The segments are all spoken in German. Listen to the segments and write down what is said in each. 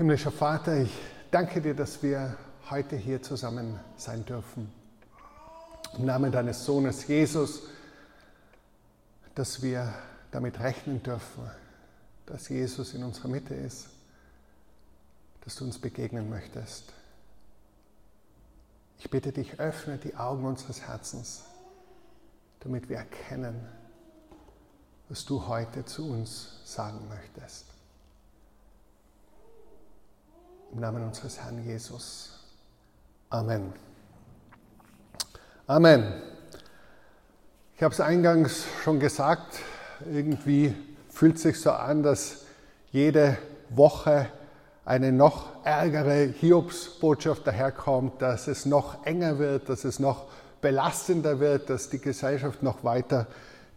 Himmlischer Vater, ich danke dir, dass wir heute hier zusammen sein dürfen. Im Namen deines Sohnes Jesus, dass wir damit rechnen dürfen, dass Jesus in unserer Mitte ist, dass du uns begegnen möchtest. Ich bitte dich, öffne die Augen unseres Herzens, damit wir erkennen, was du heute zu uns sagen möchtest. Im Namen unseres Herrn Jesus. Amen. Amen. Ich habe es eingangs schon gesagt, irgendwie fühlt sich so an, dass jede Woche eine noch ärgere Hiobsbotschaft daherkommt, dass es noch enger wird, dass es noch belastender wird, dass die Gesellschaft noch weiter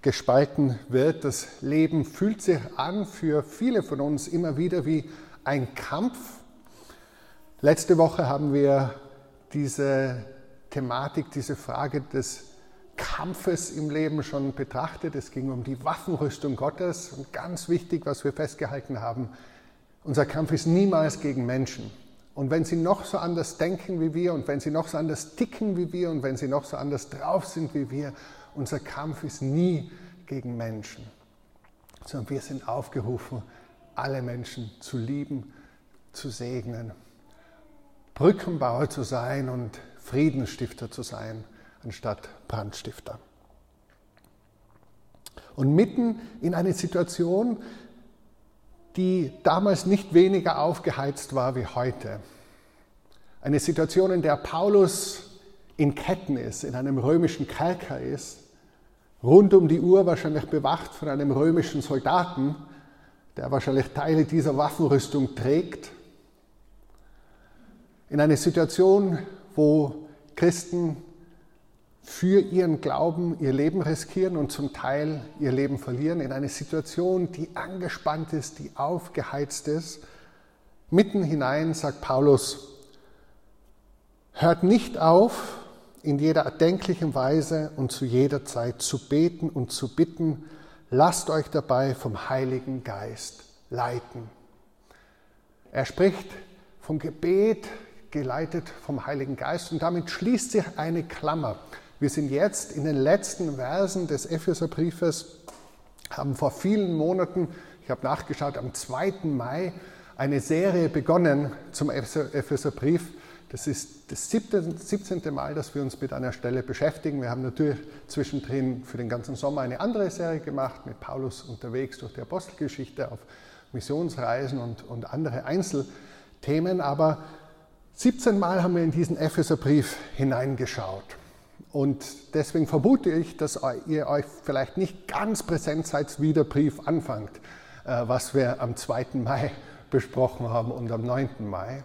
gespalten wird. Das Leben fühlt sich an für viele von uns immer wieder wie ein Kampf Letzte Woche haben wir diese Thematik, diese Frage des Kampfes im Leben schon betrachtet. Es ging um die Waffenrüstung Gottes. Und ganz wichtig, was wir festgehalten haben, unser Kampf ist niemals gegen Menschen. Und wenn sie noch so anders denken wie wir und wenn sie noch so anders ticken wie wir und wenn sie noch so anders drauf sind wie wir, unser Kampf ist nie gegen Menschen, sondern wir sind aufgerufen, alle Menschen zu lieben, zu segnen Brückenbauer zu sein und Friedensstifter zu sein, anstatt Brandstifter. Und mitten in eine Situation, die damals nicht weniger aufgeheizt war wie heute. Eine Situation, in der Paulus in Ketten ist, in einem römischen Kerker ist, rund um die Uhr wahrscheinlich bewacht von einem römischen Soldaten, der wahrscheinlich Teile dieser Waffenrüstung trägt in eine Situation, wo Christen für ihren Glauben ihr Leben riskieren und zum Teil ihr Leben verlieren, in eine Situation, die angespannt ist, die aufgeheizt ist. Mitten hinein sagt Paulus, hört nicht auf, in jeder erdenklichen Weise und zu jeder Zeit zu beten und zu bitten, lasst euch dabei vom Heiligen Geist leiten. Er spricht vom Gebet geleitet vom Heiligen Geist. Und damit schließt sich eine Klammer. Wir sind jetzt in den letzten Versen des Epheserbriefes, haben vor vielen Monaten, ich habe nachgeschaut, am 2. Mai eine Serie begonnen zum Epheserbrief. Das ist das 17. Mal, dass wir uns mit einer Stelle beschäftigen. Wir haben natürlich zwischendrin für den ganzen Sommer eine andere Serie gemacht, mit Paulus unterwegs durch die Apostelgeschichte auf Missionsreisen und, und andere Einzelthemen. Aber 17 Mal haben wir in diesen Epheserbrief hineingeschaut. Und deswegen vermute ich, dass ihr euch vielleicht nicht ganz präsent seid, wie der Brief anfängt, äh, was wir am 2. Mai besprochen haben und am 9. Mai.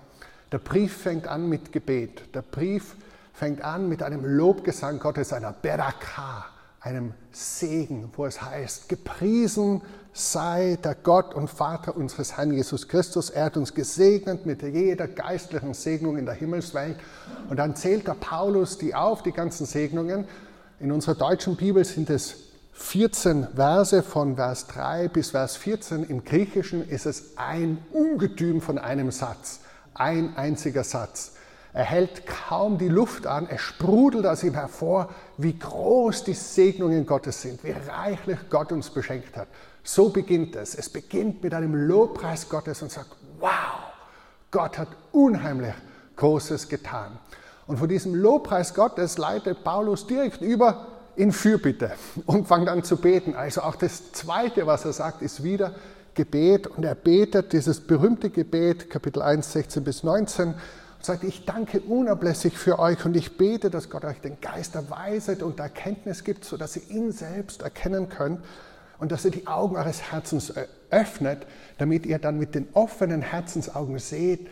Der Brief fängt an mit Gebet. Der Brief fängt an mit einem Lobgesang Gottes, einer Beraka, einem Segen, wo es heißt, gepriesen sei der Gott und Vater unseres Herrn Jesus Christus. Er hat uns gesegnet mit jeder geistlichen Segnung in der Himmelswelt. Und dann zählt der Paulus die auf, die ganzen Segnungen. In unserer deutschen Bibel sind es 14 Verse von Vers 3 bis Vers 14. Im Griechischen ist es ein Ungetüm von einem Satz, ein einziger Satz. Er hält kaum die Luft an, es sprudelt aus ihm hervor, wie groß die Segnungen Gottes sind, wie reichlich Gott uns beschenkt hat. So beginnt es. Es beginnt mit einem Lobpreis Gottes und sagt, wow, Gott hat unheimlich Großes getan. Und von diesem Lobpreis Gottes leitet Paulus direkt über in Fürbitte und fängt an zu beten. Also auch das Zweite, was er sagt, ist wieder Gebet. Und er betet dieses berühmte Gebet, Kapitel 1, 16 bis 19, und sagt, ich danke unablässig für euch und ich bete, dass Gott euch den Geist der Weisheit und der Erkenntnis gibt, sodass ihr ihn selbst erkennen könnt und dass ihr die Augen eures Herzens öffnet, damit ihr dann mit den offenen Herzensaugen seht,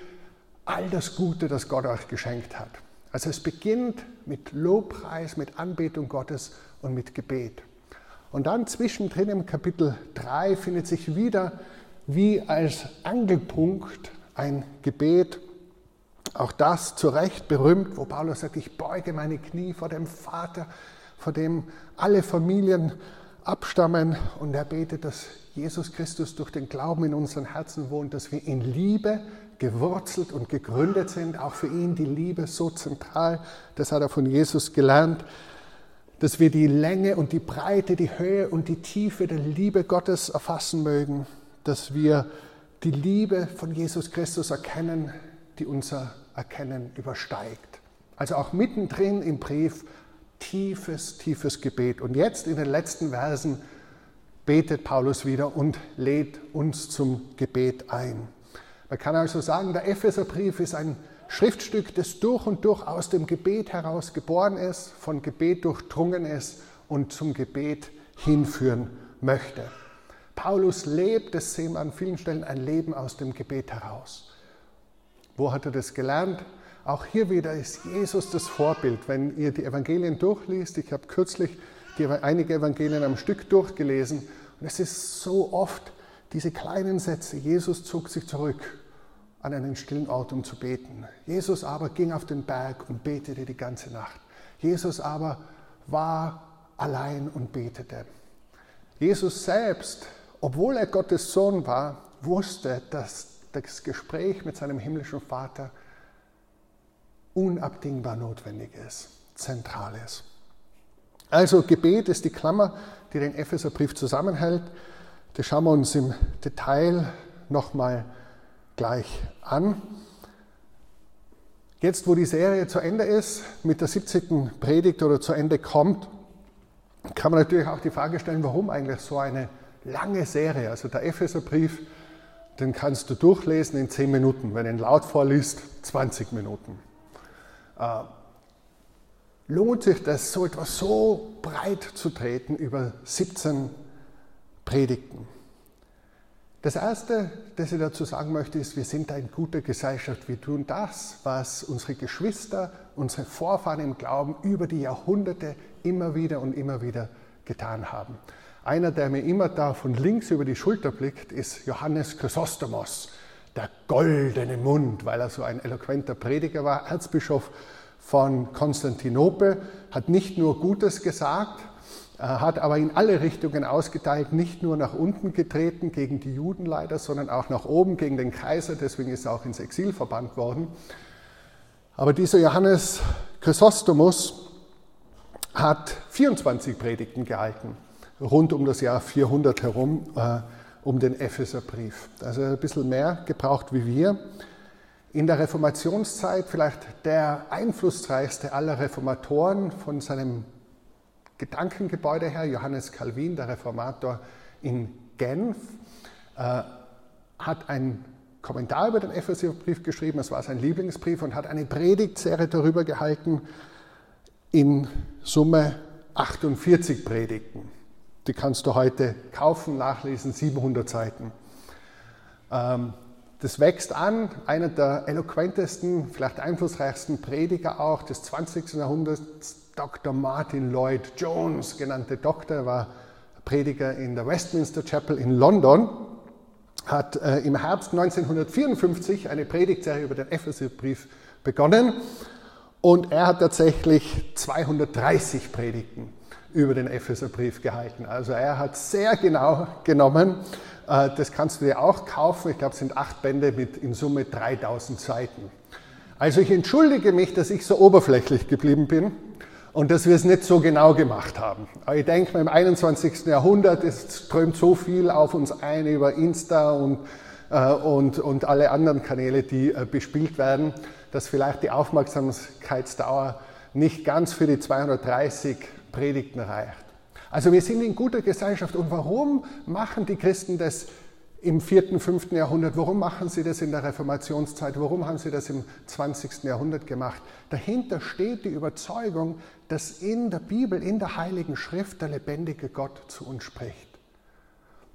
all das Gute, das Gott euch geschenkt hat. Also es beginnt mit Lobpreis, mit Anbetung Gottes und mit Gebet. Und dann zwischendrin im Kapitel 3 findet sich wieder wie als Angelpunkt ein Gebet auch das zu Recht berühmt, wo Paulus sagt, ich beuge meine Knie vor dem Vater, vor dem alle Familien abstammen und er betet, dass Jesus Christus durch den Glauben in unseren Herzen wohnt, dass wir in Liebe gewurzelt und gegründet sind. Auch für ihn die Liebe so zentral. Das hat er von Jesus gelernt. Dass wir die Länge und die Breite, die Höhe und die Tiefe der Liebe Gottes erfassen mögen. Dass wir die Liebe von Jesus Christus erkennen, die unser Erkennen übersteigt. Also auch mittendrin im Brief tiefes, tiefes Gebet. Und jetzt in den letzten Versen betet Paulus wieder und lädt uns zum Gebet ein. Man kann also sagen, der Epheserbrief ist ein Schriftstück, das durch und durch aus dem Gebet heraus geboren ist, von Gebet durchdrungen ist und zum Gebet hinführen möchte. Paulus lebt, das sehen wir an vielen Stellen, ein Leben aus dem Gebet heraus. Wo hat er das gelernt? Auch hier wieder ist Jesus das Vorbild. Wenn ihr die Evangelien durchliest, ich habe kürzlich die, einige Evangelien am Stück durchgelesen und es ist so oft diese kleinen Sätze. Jesus zog sich zurück an einen stillen Ort, um zu beten. Jesus aber ging auf den Berg und betete die ganze Nacht. Jesus aber war allein und betete. Jesus selbst, obwohl er Gottes Sohn war, wusste, dass das Gespräch mit seinem himmlischen Vater unabdingbar notwendig ist, zentral ist. Also Gebet ist die Klammer, die den Epheserbrief zusammenhält. Das schauen wir uns im Detail nochmal gleich an. Jetzt, wo die Serie zu Ende ist, mit der 70. Predigt oder zu Ende kommt, kann man natürlich auch die Frage stellen, warum eigentlich so eine lange Serie? Also der Epheserbrief, den kannst du durchlesen in 10 Minuten, wenn du ihn laut vorliest, 20 Minuten. Äh, lohnt sich das, so etwas so breit zu treten über 17 Predigten. Das Erste, das ich dazu sagen möchte, ist, wir sind in guter Gesellschaft. Wir tun das, was unsere Geschwister, unsere Vorfahren im Glauben über die Jahrhunderte immer wieder und immer wieder getan haben. Einer, der mir immer da von links über die Schulter blickt, ist Johannes Chrysostomos der goldene Mund, weil er so ein eloquenter Prediger war, Erzbischof von Konstantinopel, hat nicht nur Gutes gesagt, hat aber in alle Richtungen ausgeteilt, nicht nur nach unten getreten gegen die Juden leider, sondern auch nach oben gegen den Kaiser, deswegen ist er auch ins Exil verbannt worden. Aber dieser Johannes Chrysostomus hat 24 Predigten gehalten, rund um das Jahr 400 herum. Um den Epheserbrief. Also ein bisschen mehr gebraucht wie wir. In der Reformationszeit vielleicht der einflussreichste aller Reformatoren von seinem Gedankengebäude her, Johannes Calvin, der Reformator in Genf, äh, hat einen Kommentar über den Epheserbrief geschrieben, es war sein Lieblingsbrief und hat eine Predigtserie darüber gehalten, in Summe 48 Predigten. Die kannst du heute kaufen, nachlesen, 700 Seiten. Ähm, das wächst an, einer der eloquentesten, vielleicht einflussreichsten Prediger auch des 20. Jahrhunderts, Dr. Martin Lloyd Jones, genannte Doktor, war Prediger in der Westminster Chapel in London, hat äh, im Herbst 1954 eine Predigtserie über den Epheserbrief begonnen und er hat tatsächlich 230 Predigten über den Epheserbrief gehalten. Also er hat sehr genau genommen. Äh, das kannst du dir auch kaufen. Ich glaube, es sind acht Bände mit in Summe 3000 Seiten. Also ich entschuldige mich, dass ich so oberflächlich geblieben bin und dass wir es nicht so genau gemacht haben. Aber ich denke, im 21. Jahrhundert es strömt so viel auf uns ein über Insta und, äh, und, und alle anderen Kanäle, die äh, bespielt werden, dass vielleicht die Aufmerksamkeitsdauer nicht ganz für die 230 Predigten reicht. Also wir sind in guter Gesellschaft. Und warum machen die Christen das im 4., 5. Jahrhundert? Warum machen sie das in der Reformationszeit? Warum haben sie das im 20. Jahrhundert gemacht? Dahinter steht die Überzeugung, dass in der Bibel, in der Heiligen Schrift der lebendige Gott zu uns spricht.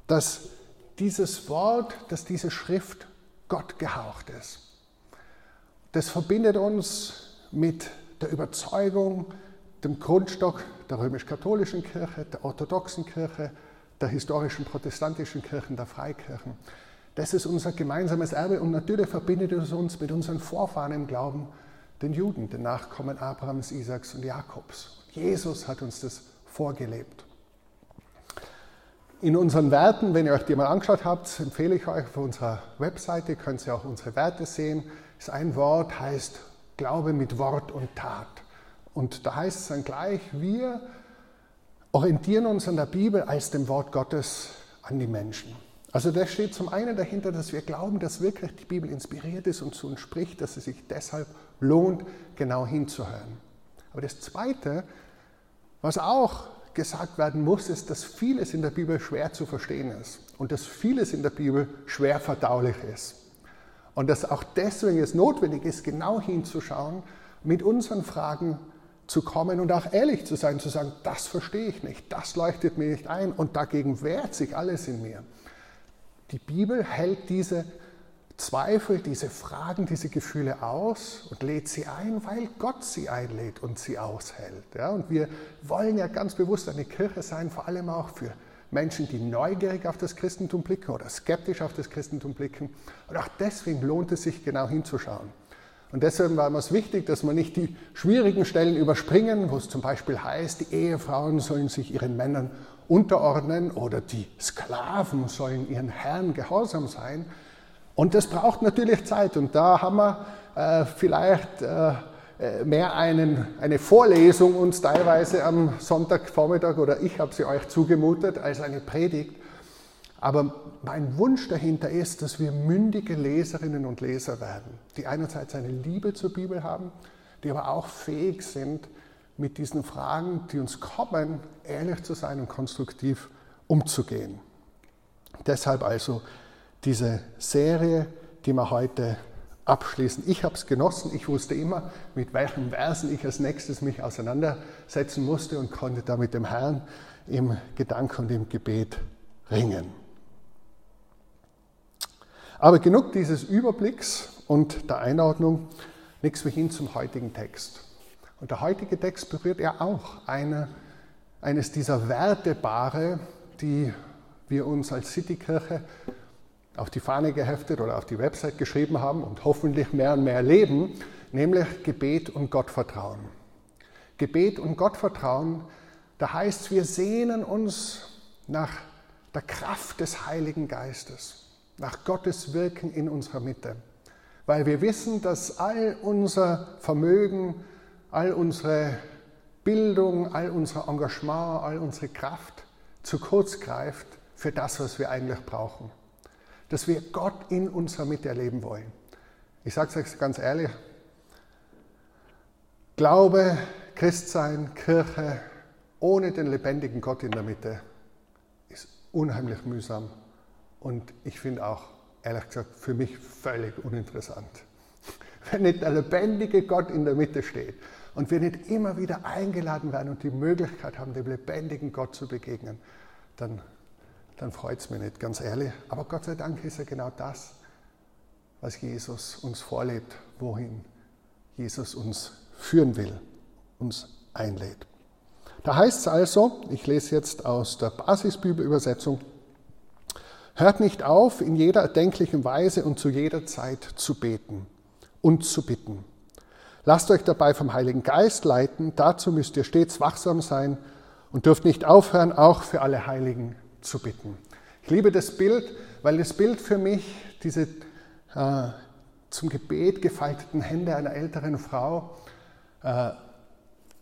Dass dieses Wort, dass diese Schrift Gott gehaucht ist. Das verbindet uns mit der Überzeugung, dem Grundstock der römisch-katholischen Kirche, der orthodoxen Kirche, der historischen protestantischen Kirchen, der Freikirchen. Das ist unser gemeinsames Erbe und natürlich verbindet es uns mit unseren Vorfahren im Glauben, den Juden, den Nachkommen Abrahams, Isaaks und Jakobs. Jesus hat uns das vorgelebt. in unseren Werten, wenn ihr euch die mal angeschaut habt, empfehle ich euch auf unserer Webseite, könnt ihr auch unsere Werte sehen, ist ein Wort, heißt Glaube mit Wort und Tat. Und da heißt es dann gleich, wir orientieren uns an der Bibel als dem Wort Gottes an die Menschen. Also da steht zum einen dahinter, dass wir glauben, dass wirklich die Bibel inspiriert ist und zu uns spricht, dass es sich deshalb lohnt, genau hinzuhören. Aber das Zweite, was auch gesagt werden muss, ist, dass vieles in der Bibel schwer zu verstehen ist und dass vieles in der Bibel schwer verdaulich ist. Und dass auch deswegen es notwendig ist, genau hinzuschauen, mit unseren Fragen zu kommen und auch ehrlich zu sein, zu sagen, das verstehe ich nicht, das leuchtet mir nicht ein und dagegen wehrt sich alles in mir. Die Bibel hält diese Zweifel, diese Fragen, diese Gefühle aus und lädt sie ein, weil Gott sie einlädt und sie aushält. Ja, und wir wollen ja ganz bewusst eine Kirche sein, vor allem auch für Menschen, die neugierig auf das Christentum blicken oder skeptisch auf das Christentum blicken. Und auch deswegen lohnt es sich genau hinzuschauen. Und deshalb war es wichtig, dass man nicht die schwierigen Stellen überspringen, wo es zum Beispiel heißt, die Ehefrauen sollen sich ihren Männern unterordnen oder die Sklaven sollen ihren Herren gehorsam sein, und das braucht natürlich Zeit. Und da haben wir äh, vielleicht äh, äh, mehr einen, eine Vorlesung uns teilweise am Sonntagvormittag oder ich habe sie euch zugemutet als eine Predigt. Aber mein Wunsch dahinter ist, dass wir mündige Leserinnen und Leser werden, die einerseits eine Liebe zur Bibel haben, die aber auch fähig sind, mit diesen Fragen, die uns kommen, ehrlich zu sein und konstruktiv umzugehen. Deshalb also diese Serie, die wir heute abschließen. Ich habe es genossen. Ich wusste immer, mit welchen Versen ich als nächstes mich auseinandersetzen musste und konnte da mit dem Herrn im Gedanken und im Gebet ringen. Aber genug dieses Überblicks und der Einordnung. Nichts mehr hin zum heutigen Text. Und der heutige Text berührt ja auch eine, eines dieser Wertebare, die wir uns als Citykirche auf die Fahne geheftet oder auf die Website geschrieben haben und hoffentlich mehr und mehr leben, nämlich Gebet und Gottvertrauen. Gebet und Gottvertrauen, da heißt, wir sehnen uns nach der Kraft des Heiligen Geistes, nach Gottes Wirken in unserer Mitte, weil wir wissen, dass all unser Vermögen, all unsere Bildung, all unser Engagement, all unsere Kraft zu kurz greift für das, was wir eigentlich brauchen. Dass wir Gott in unserer Mitte erleben wollen. Ich sage es euch ganz ehrlich, Glaube, Christsein, Kirche ohne den lebendigen Gott in der Mitte ist unheimlich mühsam und ich finde auch, ehrlich gesagt, für mich völlig uninteressant. Wenn nicht der lebendige Gott in der Mitte steht und wir nicht immer wieder eingeladen werden und die Möglichkeit haben, dem lebendigen Gott zu begegnen, dann dann freut es mich nicht, ganz ehrlich. Aber Gott sei Dank ist ja genau das, was Jesus uns vorlebt, wohin Jesus uns führen will, uns einlädt. Da heißt es also, ich lese jetzt aus der Basisbibelübersetzung, hört nicht auf, in jeder erdenklichen Weise und zu jeder Zeit zu beten und zu bitten. Lasst euch dabei vom Heiligen Geist leiten, dazu müsst ihr stets wachsam sein und dürft nicht aufhören, auch für alle Heiligen zu bitten. Ich liebe das Bild, weil das Bild für mich diese äh, zum Gebet gefalteten Hände einer älteren Frau äh,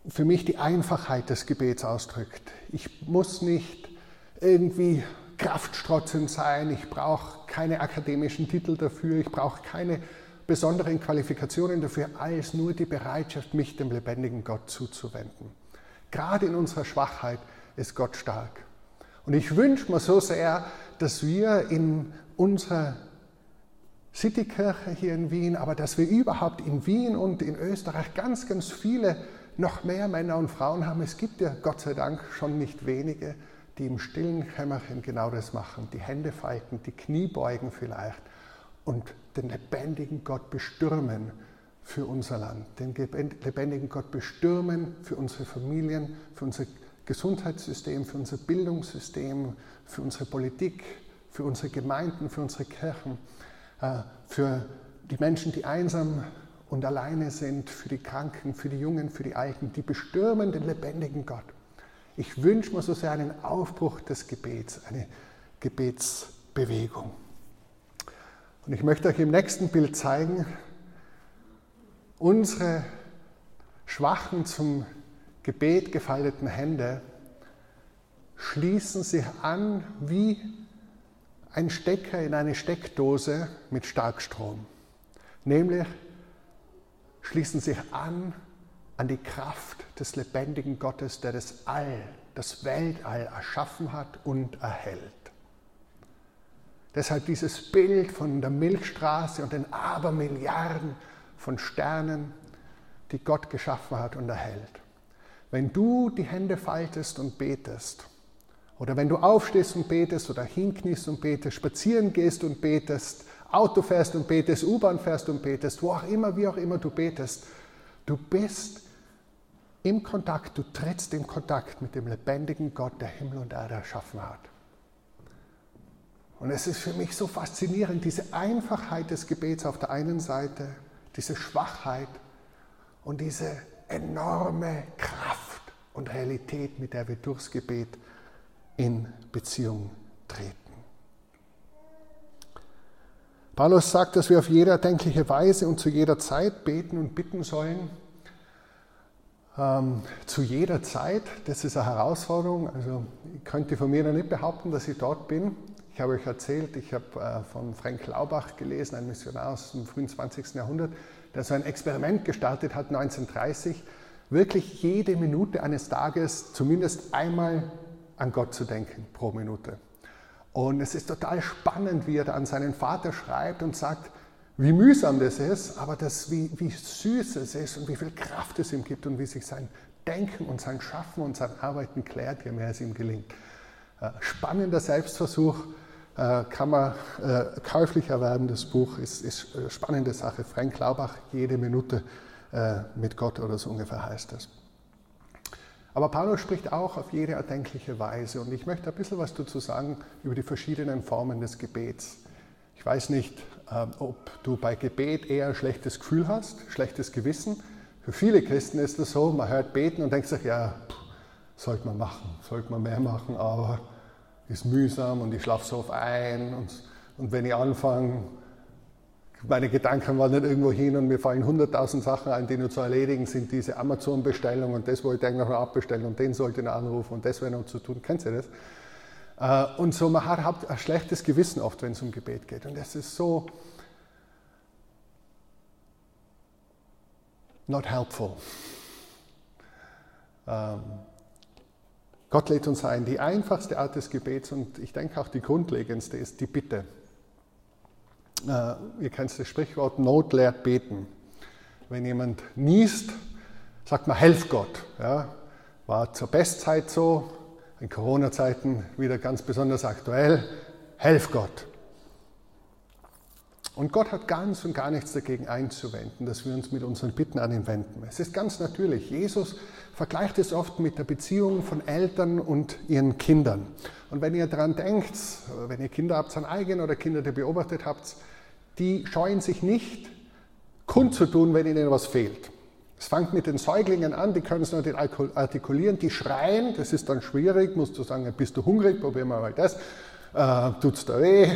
für mich die Einfachheit des Gebets ausdrückt. Ich muss nicht irgendwie kraftstrotzend sein, ich brauche keine akademischen Titel dafür, ich brauche keine besonderen Qualifikationen dafür, als nur die Bereitschaft, mich dem lebendigen Gott zuzuwenden. Gerade in unserer Schwachheit ist Gott stark. Und ich wünsche mir so sehr, dass wir in unserer Citykirche hier in Wien, aber dass wir überhaupt in Wien und in Österreich ganz, ganz viele noch mehr Männer und Frauen haben. Es gibt ja Gott sei Dank schon nicht wenige, die im stillen Kämmerchen genau das machen. Die Hände falten, die Knie beugen vielleicht und den lebendigen Gott bestürmen für unser Land, den lebendigen Gott bestürmen für unsere Familien, für unsere Gesundheitssystem, für unser Bildungssystem, für unsere Politik, für unsere Gemeinden, für unsere Kirchen, äh, für die Menschen, die einsam und alleine sind, für die Kranken, für die Jungen, für die Alten, die bestürmen den lebendigen Gott. Ich wünsche mir so sehr einen Aufbruch des Gebets, eine Gebetsbewegung. Und ich möchte euch im nächsten Bild zeigen, unsere schwachen zum Gebet gefalteten Hände schließen sich an wie ein Stecker in eine Steckdose mit Starkstrom. Nämlich schließen sich an an die Kraft des lebendigen Gottes, der das All, das Weltall erschaffen hat und erhält. Deshalb dieses Bild von der Milchstraße und den Abermilliarden von Sternen, die Gott geschaffen hat und erhält. Wenn du die Hände faltest und betest, oder wenn du aufstehst und betest oder hinkniest und betest, spazieren gehst und betest, Auto fährst und betest, U-Bahn fährst und betest, wo auch immer, wie auch immer du betest, du bist im Kontakt, du trittst in Kontakt mit dem lebendigen Gott, der Himmel und Erde erschaffen hat. Und es ist für mich so faszinierend, diese Einfachheit des Gebets auf der einen Seite, diese Schwachheit und diese enorme Kraft und Realität, mit der wir durchs Gebet in Beziehung treten. Paulus sagt, dass wir auf jede erdenkliche Weise und zu jeder Zeit beten und bitten sollen. Ähm, zu jeder Zeit, das ist eine Herausforderung. Also ich könnte von mir noch nicht behaupten, dass ich dort bin. Ich habe euch erzählt, ich habe äh, von Frank Laubach gelesen, ein Missionar aus dem frühen 20. Jahrhundert, der so ein Experiment gestartet hat 1930, wirklich jede Minute eines Tages zumindest einmal an Gott zu denken pro Minute. Und es ist total spannend, wie er da an seinen Vater schreibt und sagt, wie mühsam das ist, aber das, wie, wie süß es ist und wie viel Kraft es ihm gibt und wie sich sein Denken und sein Schaffen und sein Arbeiten klärt, je mehr es ihm gelingt. Äh, spannender Selbstversuch, äh, kann man äh, käuflich erwerben, das Buch ist, ist spannende Sache. Frank Laubach, jede Minute mit Gott oder so ungefähr heißt das. Aber Paulus spricht auch auf jede erdenkliche Weise und ich möchte ein bisschen was dazu sagen über die verschiedenen Formen des Gebets. Ich weiß nicht, ob du bei Gebet eher ein schlechtes Gefühl hast, schlechtes Gewissen. Für viele Christen ist das so, man hört beten und denkt sich, ja, sollte man machen, sollte man mehr machen, aber ist mühsam und ich schlafe so oft ein und, und wenn ich anfange, meine Gedanken nicht irgendwo hin und mir fallen hunderttausend Sachen ein, die nur zu erledigen sind, diese Amazon-Bestellung und das wollte ich noch abbestellen und den sollte ich noch anrufen und das wäre noch zu tun. Kennt ihr das? Äh, und so, man hat ein schlechtes Gewissen oft, wenn es um Gebet geht. Und das ist so not helpful. Ähm, Gott lädt uns ein. Die einfachste Art des Gebets und ich denke auch die grundlegendste ist die Bitte. Äh, ihr kennt das Sprichwort Not lehrt beten. Wenn jemand niest, sagt man, helf Gott. Ja, war zur Bestzeit so, in Corona-Zeiten wieder ganz besonders aktuell. Helf Gott. Und Gott hat ganz und gar nichts dagegen einzuwenden, dass wir uns mit unseren Bitten an ihn wenden. Es ist ganz natürlich. Jesus vergleicht es oft mit der Beziehung von Eltern und ihren Kindern. Und wenn ihr daran denkt, wenn ihr Kinder habt, an eigen oder Kinder, die beobachtet habt, die scheuen sich nicht, kundzutun, wenn ihnen was fehlt. Es fängt mit den Säuglingen an, die können es noch nicht artikulieren, die schreien, das ist dann schwierig, musst du sagen, bist du hungrig, probieren wir mal das, äh, es da weh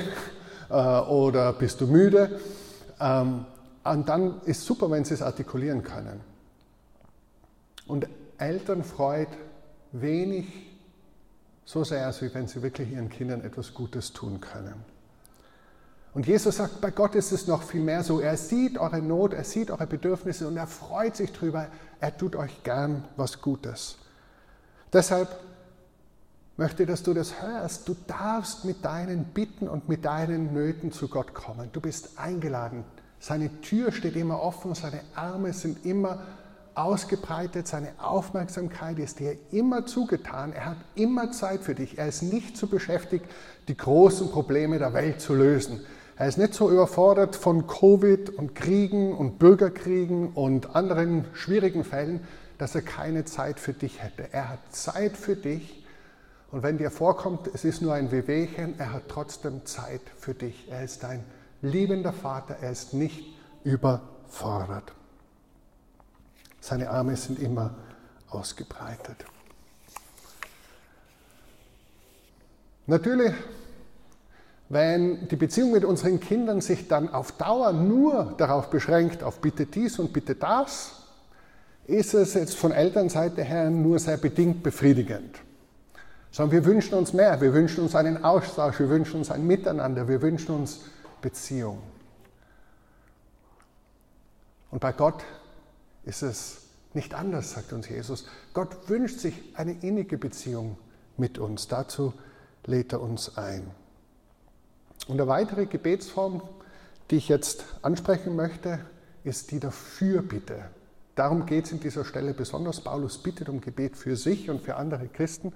äh, oder bist du müde. Ähm, und dann ist super, wenn sie es artikulieren können. Und Eltern freut wenig so sehr, als wenn sie wirklich ihren Kindern etwas Gutes tun können. Und Jesus sagt, bei Gott ist es noch viel mehr so. Er sieht eure Not, er sieht eure Bedürfnisse und er freut sich drüber. Er tut euch gern was Gutes. Deshalb möchte, dass du das hörst. Du darfst mit deinen Bitten und mit deinen Nöten zu Gott kommen. Du bist eingeladen. Seine Tür steht immer offen, seine Arme sind immer ausgebreitet, seine Aufmerksamkeit ist dir immer zugetan. Er hat immer Zeit für dich. Er ist nicht zu so beschäftigt, die großen Probleme der Welt zu lösen. Er ist nicht so überfordert von Covid und Kriegen und Bürgerkriegen und anderen schwierigen Fällen, dass er keine Zeit für dich hätte. Er hat Zeit für dich und wenn dir vorkommt, es ist nur ein Wehwehchen, er hat trotzdem Zeit für dich. Er ist dein liebender Vater, er ist nicht überfordert. Seine Arme sind immer ausgebreitet. Natürlich, wenn die Beziehung mit unseren Kindern sich dann auf Dauer nur darauf beschränkt, auf bitte dies und bitte das, ist es jetzt von Elternseite her nur sehr bedingt befriedigend. Sondern wir wünschen uns mehr, wir wünschen uns einen Austausch, wir wünschen uns ein Miteinander, wir wünschen uns Beziehung. Und bei Gott ist es nicht anders, sagt uns Jesus. Gott wünscht sich eine innige Beziehung mit uns. Dazu lädt er uns ein. Und eine weitere Gebetsform, die ich jetzt ansprechen möchte, ist die der Fürbitte. Darum geht es in dieser Stelle besonders. Paulus bittet um Gebet für sich und für andere Christen.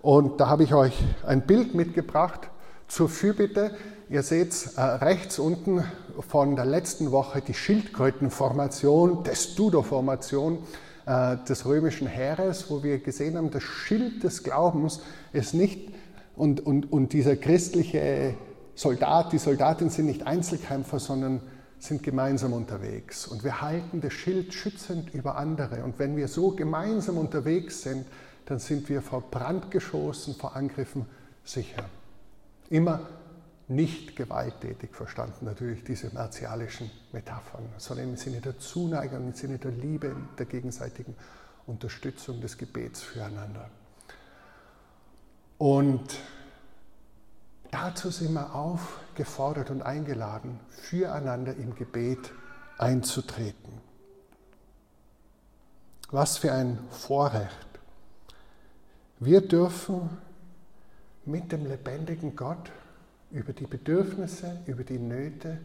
Und da habe ich euch ein Bild mitgebracht zur Fürbitte. Ihr seht äh, rechts unten von der letzten Woche die Schildkrötenformation, Testudo-Formation äh, des römischen Heeres, wo wir gesehen haben, das Schild des Glaubens ist nicht, und, und, und dieser christliche Soldat, die Soldatin sind nicht Einzelkämpfer, sondern sind gemeinsam unterwegs. Und wir halten das Schild schützend über andere. Und wenn wir so gemeinsam unterwegs sind, dann sind wir vor Brandgeschossen, vor Angriffen sicher. Immer nicht gewalttätig verstanden, natürlich diese martialischen Metaphern, sondern im Sinne der Zuneigung, im Sinne der Liebe, der gegenseitigen Unterstützung des Gebets füreinander. Und dazu sind wir aufgefordert und eingeladen, füreinander im Gebet einzutreten. Was für ein Vorrecht. Wir dürfen mit dem lebendigen Gott über die Bedürfnisse, über die Nöte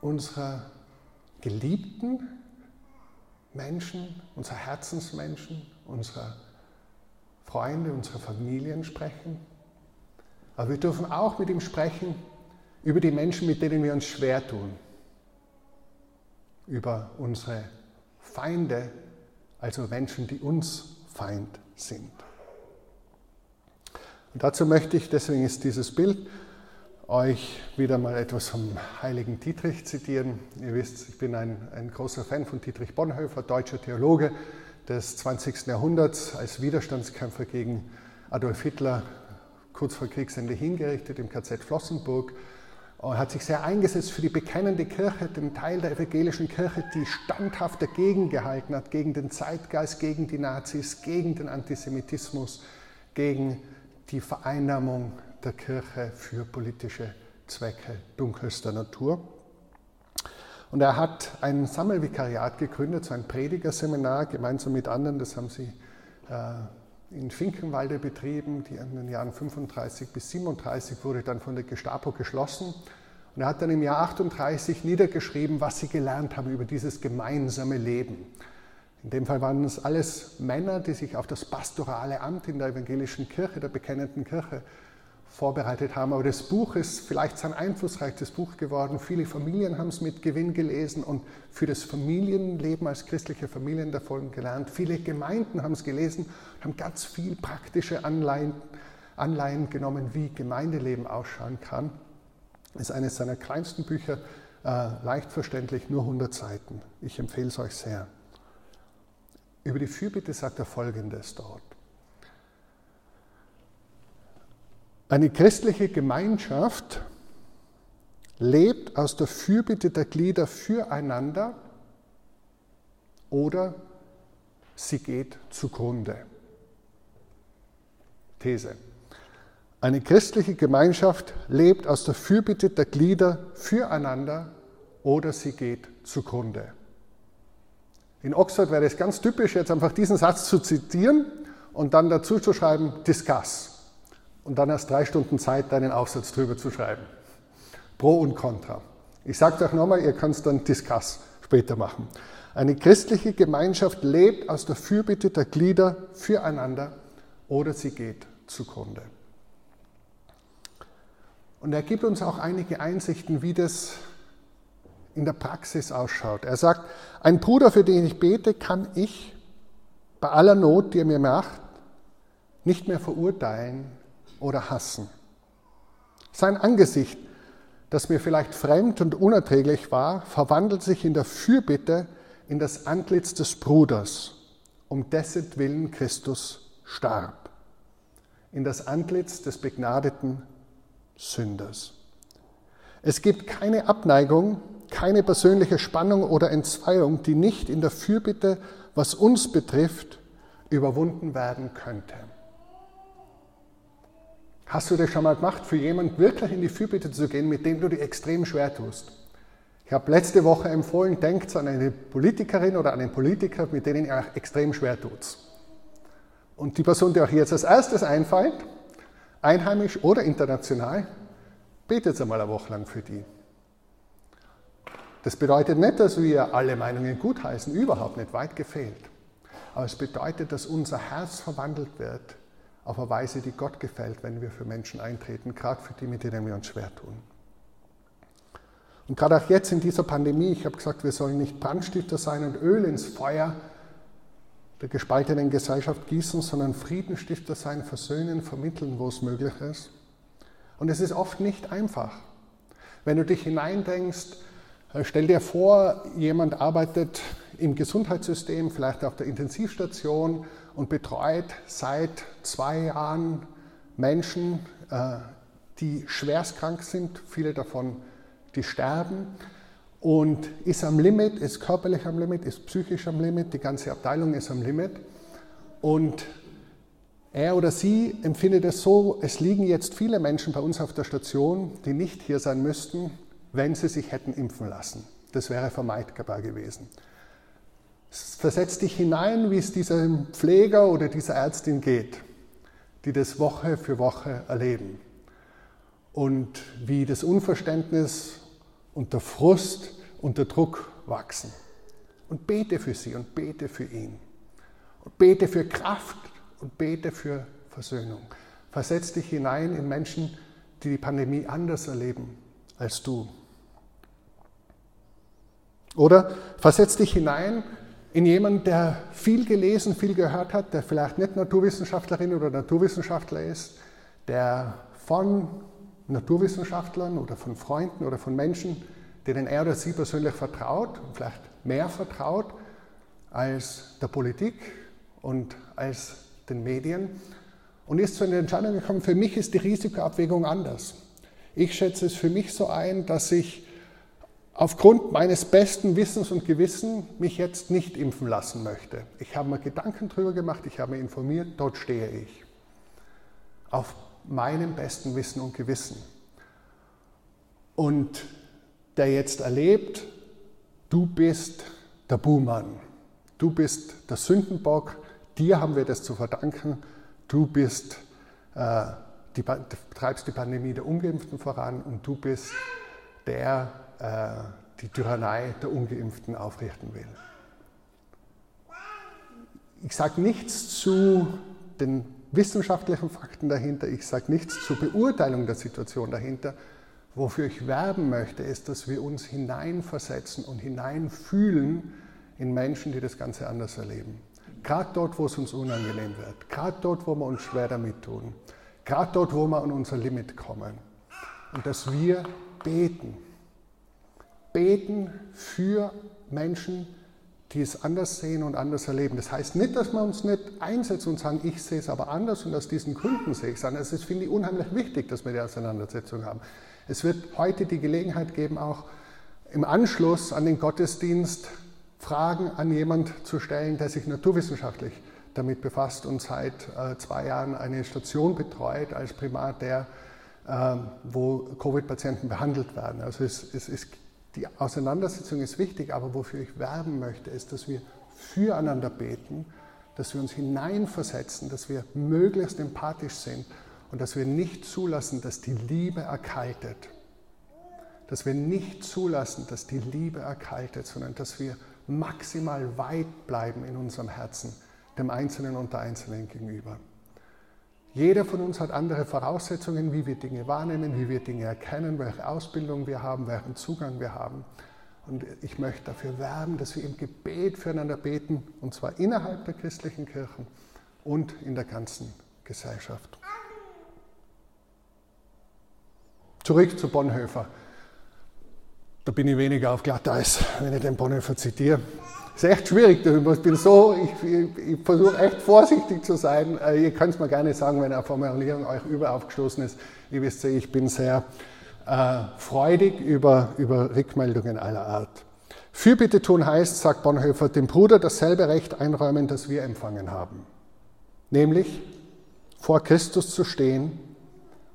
unserer geliebten Menschen, unserer Herzensmenschen, unserer Freunde, unserer Familien sprechen aber wir dürfen auch mit ihm sprechen über die Menschen, mit denen wir uns schwer tun. Über unsere Feinde, also Menschen, die uns Feind sind. Und dazu möchte ich, deswegen ist dieses Bild, euch wieder mal etwas vom heiligen Dietrich zitieren. Ihr wisst, ich bin ein, ein großer Fan von Dietrich Bonhoeffer, deutscher Theologe des 20. Jahrhunderts, als Widerstandskämpfer gegen Adolf Hitler kurz vor Kriegsende hingerichtet im KZ Flossenburg. Er hat sich sehr eingesetzt für die bekennende Kirche, den Teil der evangelischen Kirche, die standhaft dagegen gehalten hat, gegen den Zeitgeist, gegen die Nazis, gegen den Antisemitismus, gegen die Vereinnahmung der Kirche für politische Zwecke dunkelster Natur. Und er hat ein Sammelvikariat gegründet, so ein Predigerseminar, gemeinsam mit anderen, das haben sie äh, in Finkenwalde betrieben, die in den Jahren 35 bis 37 wurde dann von der Gestapo geschlossen. Und er hat dann im Jahr 38 niedergeschrieben, was sie gelernt haben über dieses gemeinsame Leben. In dem Fall waren es alles Männer, die sich auf das pastorale Amt in der evangelischen Kirche, der bekennenden Kirche, vorbereitet haben. Aber das Buch ist vielleicht sein einflussreichstes Buch geworden. Viele Familien haben es mit Gewinn gelesen und für das Familienleben als christliche Familien davon gelernt. Viele Gemeinden haben es gelesen und haben ganz viel praktische Anleihen, Anleihen genommen, wie Gemeindeleben ausschauen kann. Ist eines seiner kleinsten Bücher, äh, leicht verständlich, nur 100 Seiten. Ich empfehle es euch sehr. Über die Fürbitte sagt er Folgendes dort. Eine christliche Gemeinschaft lebt aus der Fürbitte der Glieder füreinander oder sie geht zugrunde. These. Eine christliche Gemeinschaft lebt aus der Fürbitte der Glieder füreinander oder sie geht zugrunde. In Oxford wäre es ganz typisch, jetzt einfach diesen Satz zu zitieren und dann dazu zu schreiben, discuss und dann erst drei Stunden Zeit, deinen Aufsatz drüber zu schreiben. Pro und Contra. Ich sage es euch nochmal, ihr könnt es dann Discuss später machen. Eine christliche Gemeinschaft lebt aus der Fürbitte der Glieder füreinander oder sie geht zugrunde. Und er gibt uns auch einige Einsichten, wie das in der Praxis ausschaut. Er sagt, ein Bruder, für den ich bete, kann ich bei aller Not, die er mir macht, nicht mehr verurteilen, oder hassen. Sein Angesicht, das mir vielleicht fremd und unerträglich war, verwandelt sich in der Fürbitte in das Antlitz des Bruders, um dessen Willen Christus starb. in das Antlitz des begnadeten Sünders. Es gibt keine Abneigung, keine persönliche Spannung oder Entzweiung, die nicht in der Fürbitte, was uns betrifft, überwunden werden könnte. Hast du das schon mal gemacht, für jemanden wirklich in die Fürbitte zu gehen, mit dem du dich extrem schwer tust? Ich habe letzte Woche empfohlen, denkt an eine Politikerin oder einen Politiker, mit denen ihr euch extrem schwer tut. Und die Person, die euch jetzt als erstes einfällt, einheimisch oder international, betet einmal eine Woche lang für die. Das bedeutet nicht, dass wir alle Meinungen gutheißen, überhaupt nicht, weit gefehlt. Aber es bedeutet, dass unser Herz verwandelt wird auf eine Weise, die Gott gefällt, wenn wir für Menschen eintreten, gerade für die, mit denen wir uns schwer tun. Und gerade auch jetzt in dieser Pandemie, ich habe gesagt, wir sollen nicht Brandstifter sein und Öl ins Feuer der gespaltenen Gesellschaft gießen, sondern Friedenstifter sein, versöhnen, vermitteln, wo es möglich ist. Und es ist oft nicht einfach. Wenn du dich hineindenkst, äh, stell dir vor, jemand arbeitet im Gesundheitssystem, vielleicht auf der Intensivstation und betreut seit zwei Jahren Menschen, äh, die schwerstkrank sind, viele davon, die sterben und ist am Limit, ist körperlich am Limit, ist psychisch am Limit, die ganze Abteilung ist am Limit und er oder sie empfindet es so, es liegen jetzt viele Menschen bei uns auf der Station, die nicht hier sein müssten, wenn sie sich hätten impfen lassen. Das wäre vermeidbar gewesen. Versetz dich hinein, wie es diesem Pfleger oder dieser Ärztin geht, die das Woche für Woche erleben. Und wie das Unverständnis und der Frust und der Druck wachsen. Und bete für sie und bete für ihn. Und bete für Kraft und bete für Versöhnung. Versetz dich hinein in Menschen, die die Pandemie anders erleben als du. Oder versetz dich hinein in jemanden, der viel gelesen, viel gehört hat, der vielleicht nicht Naturwissenschaftlerin oder Naturwissenschaftler ist, der von Naturwissenschaftlern oder von Freunden oder von Menschen, denen er oder sie persönlich vertraut, vielleicht mehr vertraut als der Politik und als den Medien und ist zu einer Entscheidung gekommen, für mich ist die Risikoabwägung anders. Ich schätze es für mich so ein, dass ich aufgrund meines besten Wissens und Gewissen mich jetzt nicht impfen lassen möchte. Ich habe mir Gedanken darüber gemacht, ich habe mich informiert, dort stehe ich. Auf meinem besten Wissen und Gewissen. Und der jetzt erlebt, du bist der Buhmann, du bist der Sündenbock, dir haben wir das zu verdanken, du bist, äh, die, treibst die Pandemie der Ungeimpften voran und du bist der, die Tyrannei der Ungeimpften aufrichten will. Ich sage nichts zu den wissenschaftlichen Fakten dahinter, ich sage nichts zur Beurteilung der Situation dahinter. Wofür ich werben möchte, ist, dass wir uns hineinversetzen und hineinfühlen in Menschen, die das Ganze anders erleben. Gerade dort, wo es uns unangenehm wird, gerade dort, wo wir uns schwer damit tun, gerade dort, wo wir an unser Limit kommen. Und dass wir beten, beten für Menschen, die es anders sehen und anders erleben. Das heißt nicht, dass wir uns nicht einsetzen und sagen, ich sehe es aber anders und aus diesen Gründen sehe ich es anders. Es finde ich, unheimlich wichtig, dass wir die Auseinandersetzung haben. Es wird heute die Gelegenheit geben, auch im Anschluss an den Gottesdienst Fragen an jemand zu stellen, der sich naturwissenschaftlich damit befasst und seit äh, zwei Jahren eine Station betreut als Primat der, äh, wo Covid-Patienten behandelt werden. Also es, es ist die Auseinandersetzung ist wichtig, aber wofür ich werben möchte, ist, dass wir füreinander beten, dass wir uns hineinversetzen, dass wir möglichst empathisch sind und dass wir nicht zulassen, dass die Liebe erkaltet. Dass wir nicht zulassen, dass die Liebe erkaltet, sondern dass wir maximal weit bleiben in unserem Herzen, dem Einzelnen und der Einzelnen gegenüber. Jeder von uns hat andere Voraussetzungen, wie wir Dinge wahrnehmen, wie wir Dinge erkennen, welche Ausbildung wir haben, welchen Zugang wir haben. Und ich möchte dafür werben, dass wir im Gebet füreinander beten, und zwar innerhalb der christlichen Kirchen und in der ganzen Gesellschaft. Zurück zu Bonhoeffer. Da bin ich weniger auf Glatteis, wenn ich den Bonhoeffer zitiere. Ist echt schwierig. Ich bin so, ich, ich, ich versuche echt vorsichtig zu sein. Äh, ihr könnt es mir gerne sagen, wenn eine Formulierung euch überaufgestoßen ist. Ihr wisst ja, ich bin sehr äh, freudig über, über Rückmeldungen aller Art. Fürbitte tun heißt, sagt Bonhoeffer, dem Bruder dasselbe Recht einräumen, das wir empfangen haben. Nämlich vor Christus zu stehen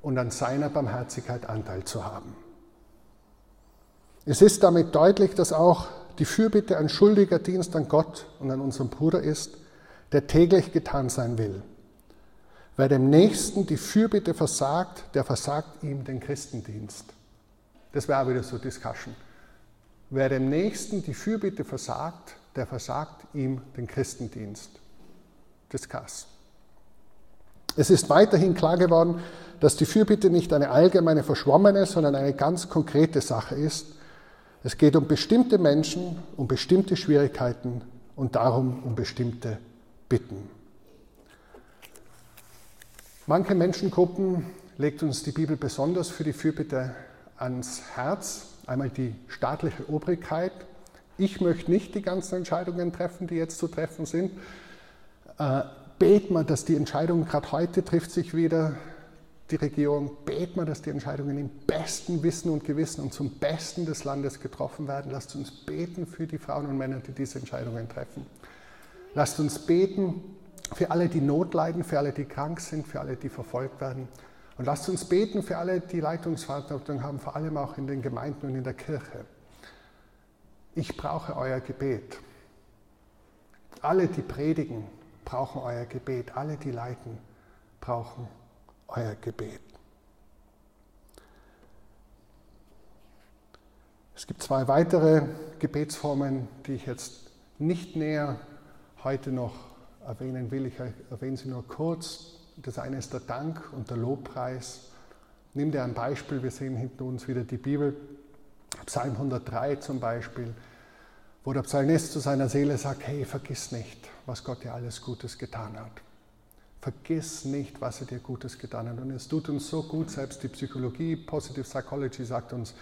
und an seiner Barmherzigkeit Anteil zu haben. Es ist damit deutlich, dass auch die Fürbitte ein schuldiger Dienst an Gott und an unserem Bruder ist, der täglich getan sein will. Wer dem Nächsten die Fürbitte versagt, der versagt ihm den Christendienst. Das wäre auch wieder so Discussion. Wer dem Nächsten die Fürbitte versagt, der versagt ihm den Christendienst. Discuss. Es ist weiterhin klar geworden, dass die Fürbitte nicht eine allgemeine verschwommene, sondern eine ganz konkrete Sache ist. Es geht um bestimmte Menschen, um bestimmte Schwierigkeiten und darum um bestimmte Bitten. Manche Menschengruppen legt uns die Bibel besonders für die Fürbitte ans Herz. Einmal die staatliche Obrigkeit. Ich möchte nicht die ganzen Entscheidungen treffen, die jetzt zu treffen sind. Äh, bet mal, dass die Entscheidungen, gerade heute trifft sich wieder die Regierung, bet mal, dass die Entscheidungen im besten Wissen und Gewissen und zum Besten des Landes getroffen werden. Lasst uns beten für die Frauen und Männer, die diese Entscheidungen treffen. Lasst uns beten für alle, die Not leiden, für alle, die krank sind, für alle, die verfolgt werden. Und lasst uns beten für alle, die Leitungsverantwortung haben, vor allem auch in den Gemeinden und in der Kirche. Ich brauche euer Gebet. Alle, die predigen, brauchen euer Gebet. Alle, die leiten, brauchen euer Gebet. Es gibt zwei weitere Gebetsformen, die ich jetzt nicht näher heute noch erwähnen will. Ich erwähne sie nur kurz. Das eine ist der Dank und der Lobpreis. Nimm dir ein Beispiel, wir sehen hinter uns wieder die Bibel, Psalm 103 zum Beispiel wo der Psalmist zu seiner Seele sagt, hey, vergiss nicht, was Gott dir alles Gutes getan hat. Vergiss nicht, was er dir Gutes getan hat. Und es tut uns so gut, selbst die Psychologie, Positive Psychology sagt uns,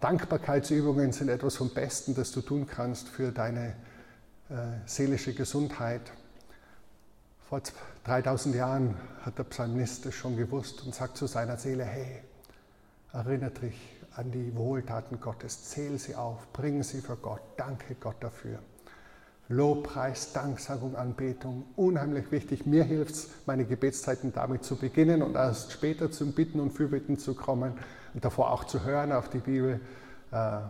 Dankbarkeitsübungen sind etwas vom Besten, das du tun kannst für deine äh, seelische Gesundheit. Vor 3000 Jahren hat der Psalmist es schon gewusst und sagt zu seiner Seele, hey, erinnert dich an die Wohltaten Gottes. Zähl sie auf, bring sie für Gott. Danke Gott dafür. Lobpreis, Danksagung, Anbetung, unheimlich wichtig. Mir hilft es, meine Gebetszeiten damit zu beginnen und erst später zum Bitten und Fürbitten zu kommen und davor auch zu hören auf die Bibel. Äh,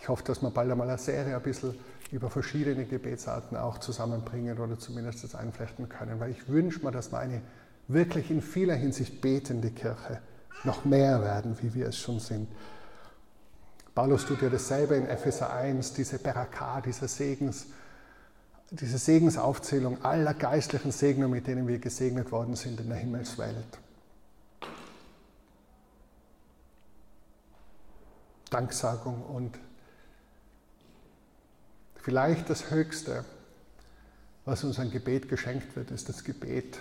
ich hoffe, dass wir bald einmal eine Serie ein bisschen über verschiedene Gebetsarten auch zusammenbringen oder zumindest das einflechten können, weil ich wünsche mir, dass wir eine wirklich in vieler Hinsicht betende Kirche noch mehr werden, wie wir es schon sind. Paulus tut ja dasselbe in Epheser 1, diese Beraka, diese Segens, diese Segensaufzählung aller geistlichen Segnungen, mit denen wir gesegnet worden sind in der Himmelswelt. Danksagung und vielleicht das Höchste, was uns an Gebet geschenkt wird, ist das Gebet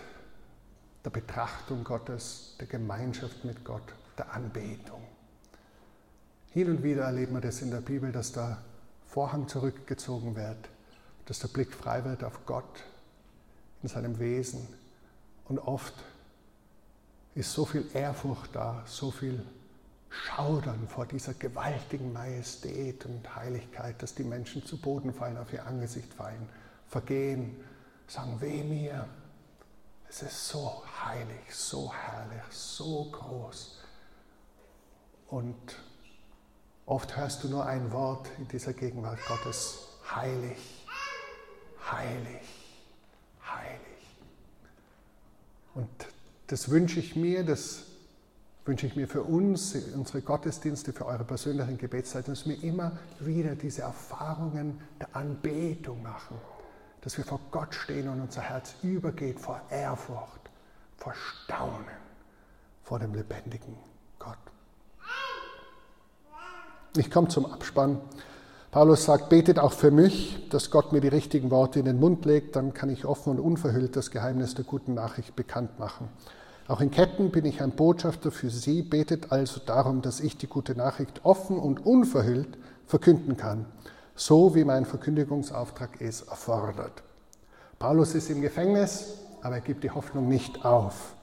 der Betrachtung Gottes, der Gemeinschaft mit Gott, der Anbetung. Hin und wieder erleben wir das in der Bibel, dass der Vorhang zurückgezogen wird, dass der Blick frei wird auf Gott in seinem Wesen. Und oft ist so viel Ehrfurcht da, so viel Schaudern vor dieser gewaltigen Majestät und Heiligkeit, dass die Menschen zu Boden fallen, auf ihr Angesicht fallen, vergehen, sagen, weh mir, es ist so heilig, so herrlich, so groß. Und oft hörst du nur ein Wort in dieser Gegenwart Gottes, heilig, heilig, heilig. Und das wünsche ich mir, das wünsche ich mir für uns, unsere Gottesdienste, für eure persönlichen Gebetszeiten, dass wir immer wieder diese Erfahrungen der Anbetung machen. Dass wir vor Gott stehen und unser Herz übergeht vor Ehrfurcht, vor Staunen vor dem lebendigen Gott. Ich komme zum Abspann. Paulus sagt, betet auch für mich, dass Gott mir die richtigen Worte in den Mund legt, dann kann ich offen und unverhüllt das Geheimnis der guten Nachricht bekannt machen. Auch in Ketten bin ich ein Botschafter für Sie, betet also darum, dass ich die gute Nachricht offen und unverhüllt verkünden kann so wie mein Verkündigungsauftrag es erfordert. Paulus ist im Gefängnis, aber er gibt die Hoffnung nicht auf.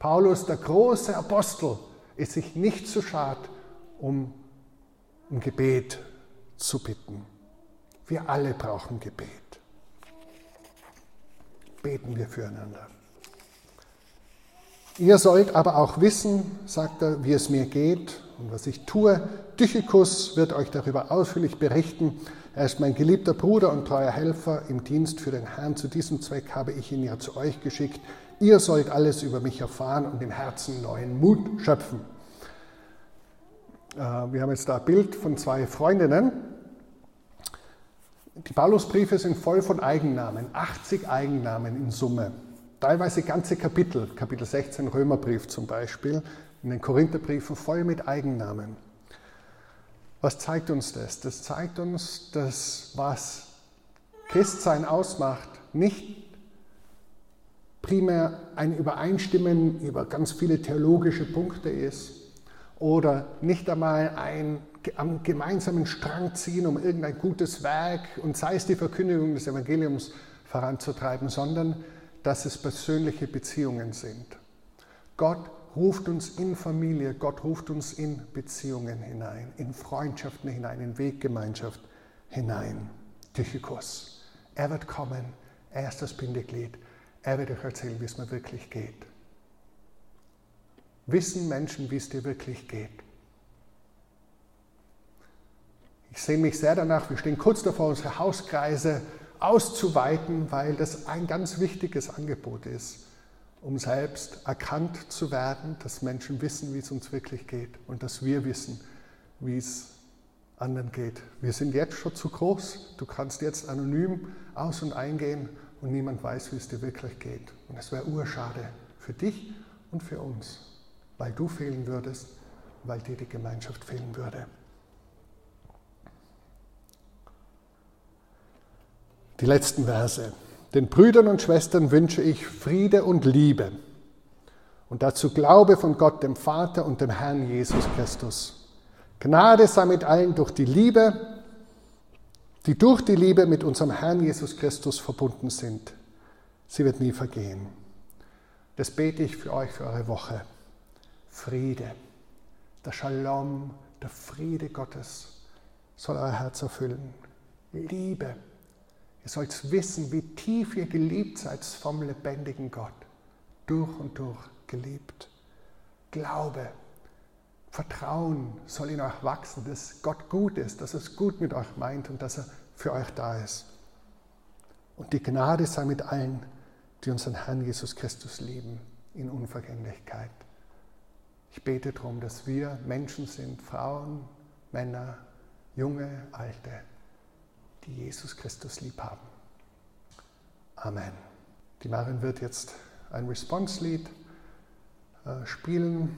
Paulus, der große Apostel, ist sich nicht zu schad, um um Gebet zu bitten. Wir alle brauchen Gebet. Beten wir füreinander. Ihr sollt aber auch wissen, sagt er, wie es mir geht und was ich tue. Tychikus wird euch darüber ausführlich berichten. Er ist mein geliebter Bruder und treuer Helfer im Dienst für den Herrn. Zu diesem Zweck habe ich ihn ja zu euch geschickt. Ihr sollt alles über mich erfahren und im Herzen neuen Mut schöpfen. Äh, wir haben jetzt da ein Bild von zwei Freundinnen. Die Paulusbriefe sind voll von Eigennamen, 80 Eigennamen in Summe. Teilweise ganze Kapitel, Kapitel 16 Römerbrief zum Beispiel, in den Korintherbriefen voll mit Eigennamen. Was zeigt uns das? Das zeigt uns, dass was Christsein ausmacht, nicht primär ein Übereinstimmen über ganz viele theologische Punkte ist, oder nicht einmal ein am gemeinsamen Strang ziehen, um irgendein gutes Werk und sei es die Verkündigung des Evangeliums voranzutreiben, sondern dass es persönliche Beziehungen sind. Gott ruft uns in Familie, Gott ruft uns in Beziehungen hinein, in Freundschaften hinein, in Weggemeinschaft hinein. Tychikos, er wird kommen, er ist das Bindeglied, er wird euch erzählen, wie es mir wirklich geht. Wissen Menschen, wie es dir wirklich geht? Ich sehe mich sehr danach, wir stehen kurz davor, unsere Hauskreise auszuweiten, weil das ein ganz wichtiges Angebot ist, um selbst erkannt zu werden, dass Menschen wissen, wie es uns wirklich geht und dass wir wissen, wie es anderen geht. Wir sind jetzt schon zu groß. Du kannst jetzt anonym aus- und eingehen und niemand weiß, wie es dir wirklich geht. Und es wäre urschade für dich und für uns weil du fehlen würdest, weil dir die Gemeinschaft fehlen würde. Die letzten Verse. Den Brüdern und Schwestern wünsche ich Friede und Liebe und dazu Glaube von Gott, dem Vater und dem Herrn Jesus Christus. Gnade sei mit allen durch die Liebe, die durch die Liebe mit unserem Herrn Jesus Christus verbunden sind. Sie wird nie vergehen. Das bete ich für euch für eure Woche. Friede, der Shalom, der Friede Gottes soll euer Herz erfüllen. Liebe. Ihr sollt wissen, wie tief ihr geliebt seid vom lebendigen Gott. Durch und durch geliebt. Glaube, Vertrauen soll in euch wachsen, dass Gott gut ist, dass es gut mit euch meint und dass er für euch da ist. Und die Gnade sei mit allen, die unseren Herrn Jesus Christus lieben, in Unvergänglichkeit. Ich bete darum, dass wir Menschen sind, Frauen, Männer, junge, alte, die Jesus Christus lieb haben. Amen. Die Marin wird jetzt ein Response-Lied äh, spielen.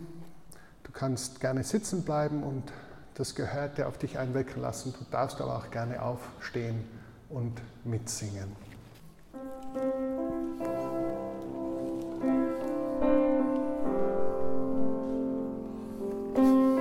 Du kannst gerne sitzen bleiben und das Gehörte auf dich einwirken lassen. Du darfst aber auch gerne aufstehen und mitsingen.